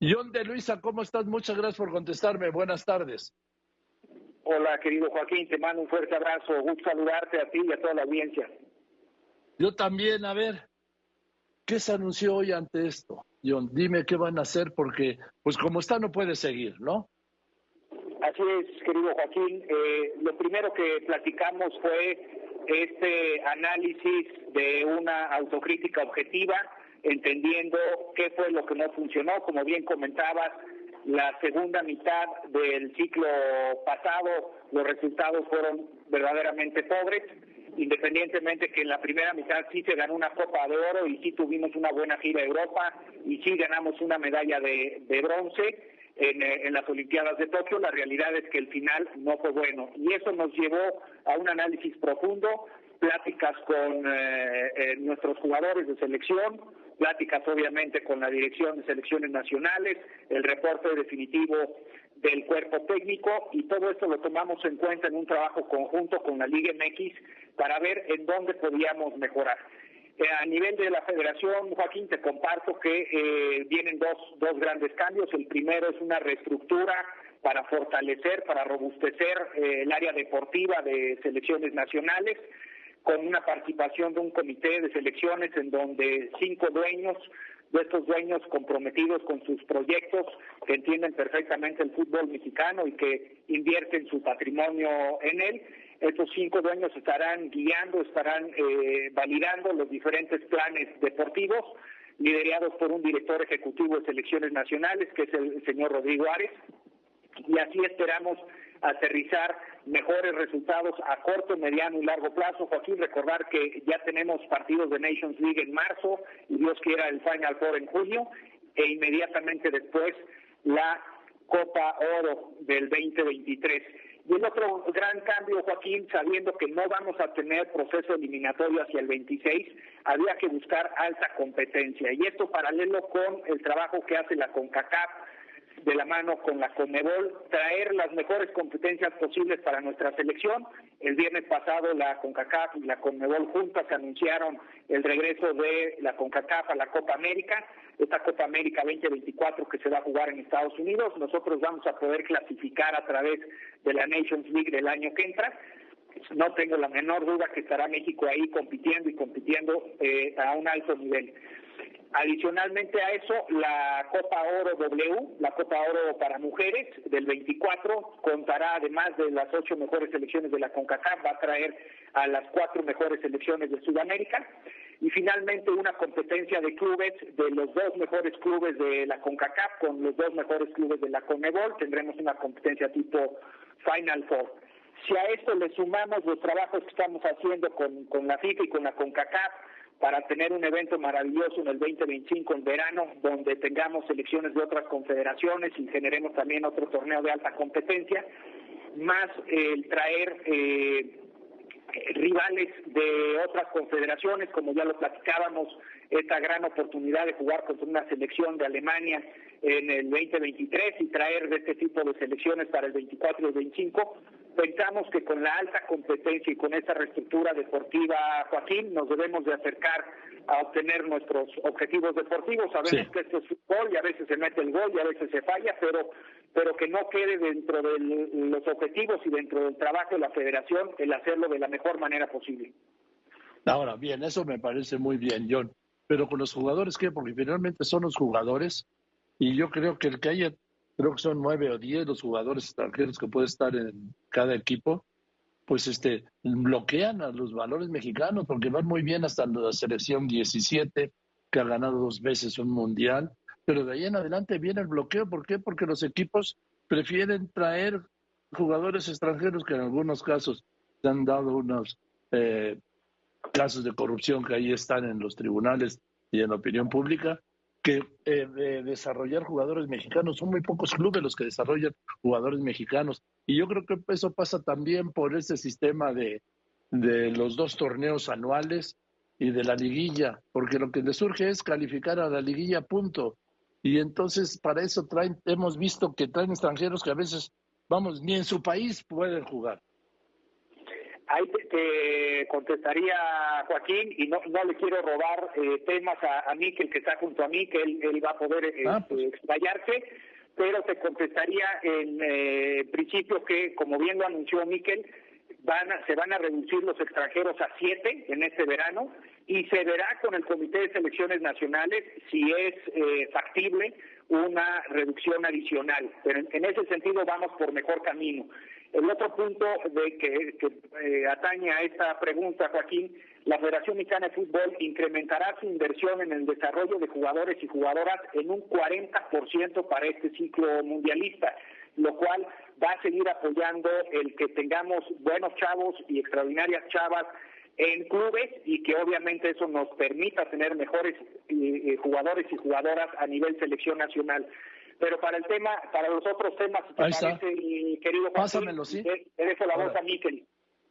John de Luisa, ¿cómo estás? Muchas gracias por contestarme. Buenas tardes. Hola, querido Joaquín, te mando un fuerte abrazo. Gusto saludarte a ti y a toda la audiencia. Yo también, a ver, ¿qué se anunció hoy ante esto? John, dime qué van a hacer porque, pues como está, no puede seguir, ¿no? Así es, querido Joaquín. Eh, lo primero que platicamos fue este análisis de una autocrítica objetiva entendiendo qué fue lo que no funcionó. Como bien comentabas, la segunda mitad del ciclo pasado los resultados fueron verdaderamente pobres, independientemente que en la primera mitad sí se ganó una Copa de Oro y sí tuvimos una buena gira a Europa y sí ganamos una medalla de, bronce. En, en, las Olimpiadas de Tokio, la realidad es que el final no fue bueno. Y eso nos llevó a un análisis profundo, pláticas con eh, eh, nuestros jugadores de selección, pláticas obviamente con la Dirección de Selecciones Nacionales, el reporte definitivo del cuerpo técnico y todo esto lo tomamos en cuenta en un trabajo conjunto con la Liga MX para ver en dónde podíamos mejorar. Eh, a nivel de la federación, Joaquín, te comparto que eh, vienen dos, dos grandes cambios. El primero es una reestructura para fortalecer, para robustecer eh, el área deportiva de selecciones nacionales con una participación de un comité de selecciones en donde cinco dueños de estos dueños comprometidos con sus proyectos, que entienden perfectamente el fútbol mexicano y que invierten su patrimonio en él. Estos cinco dueños estarán guiando, estarán eh, validando los diferentes planes deportivos, liderados por un director ejecutivo de selecciones nacionales, que es el señor Rodrigo Ares, y así esperamos aterrizar mejores resultados a corto, mediano y largo plazo. Joaquín, recordar que ya tenemos partidos de Nations League en marzo y Dios quiera el Final Four en junio e inmediatamente después la Copa Oro del 2023. Y el otro gran cambio, Joaquín, sabiendo que no vamos a tener proceso eliminatorio hacia el 26, había que buscar alta competencia. Y esto paralelo con el trabajo que hace la CONCACAF de la mano con la CONMEBOL, traer las mejores competencias posibles para nuestra selección. El viernes pasado la CONCACAF y la CONMEBOL juntas anunciaron el regreso de la CONCACAF a la Copa América, esta Copa América 2024 que se va a jugar en Estados Unidos. Nosotros vamos a poder clasificar a través de la Nations League del año que entra no tengo la menor duda que estará México ahí compitiendo y compitiendo eh, a un alto nivel. Adicionalmente a eso, la Copa Oro W, la Copa Oro para mujeres del 24, contará además de las ocho mejores selecciones de la CONCACAF, va a traer a las cuatro mejores selecciones de Sudamérica. Y finalmente una competencia de clubes de los dos mejores clubes de la CONCACAF con los dos mejores clubes de la CONMEBOL. Tendremos una competencia tipo Final Four. Si a esto le sumamos los trabajos que estamos haciendo con, con la FIFA y con la CONCACAF, para tener un evento maravilloso en el 2025 en verano, donde tengamos selecciones de otras confederaciones y generemos también otro torneo de alta competencia, más el traer eh, rivales de otras confederaciones, como ya lo platicábamos, esta gran oportunidad de jugar contra una selección de Alemania en el 2023 y traer de este tipo de selecciones para el 24 y el 25, pensamos que con la alta competencia y con esa reestructura deportiva, Joaquín, nos debemos de acercar a obtener nuestros objetivos deportivos. Sabemos que esto es fútbol y a veces se mete el gol y a veces se falla, pero pero que no quede dentro de los objetivos y dentro del trabajo de la federación el hacerlo de la mejor manera posible. Ahora, bien, eso me parece muy bien, John. Pero con los jugadores, ¿qué? Porque finalmente son los jugadores y yo creo que el que haya creo que son nueve o diez los jugadores extranjeros que puede estar en cada equipo, pues este bloquean a los valores mexicanos porque van muy bien hasta la selección 17 que ha ganado dos veces un mundial, pero de ahí en adelante viene el bloqueo, ¿por qué? Porque los equipos prefieren traer jugadores extranjeros que en algunos casos se han dado unos eh, casos de corrupción que ahí están en los tribunales y en la opinión pública, que eh, desarrollar jugadores mexicanos. Son muy pocos clubes los que desarrollan jugadores mexicanos. Y yo creo que eso pasa también por ese sistema de, de los dos torneos anuales y de la liguilla, porque lo que le surge es calificar a la liguilla, punto. Y entonces para eso traen, hemos visto que traen extranjeros que a veces, vamos, ni en su país pueden jugar. Ahí te, contestaría Joaquín y no, no le quiero robar eh, temas a, a Miquel que está junto a mí, que él, él va a poder eh, ah, pues. explayarse, pero te contestaría en eh, principio que, como bien lo anunció Miquel, van se van a reducir los extranjeros a siete en este verano y se verá con el Comité de Selecciones Nacionales si es eh, factible una reducción adicional. Pero en, ese sentido vamos por mejor camino. El otro punto de que, eh, atañe a esta pregunta, Joaquín, la Federación Mexicana de Fútbol incrementará su inversión en el desarrollo de jugadores y jugadoras en un 40% para este ciclo mundialista, lo cual va a seguir apoyando el que tengamos buenos chavos y extraordinarias chavas en clubes y que obviamente eso nos permita tener mejores eh, jugadores y jugadoras a nivel selección nacional. Pero para el tema, para los otros temas, Ahí está. querido Pásamelo, sí. Te, dejo la voz a Miquel.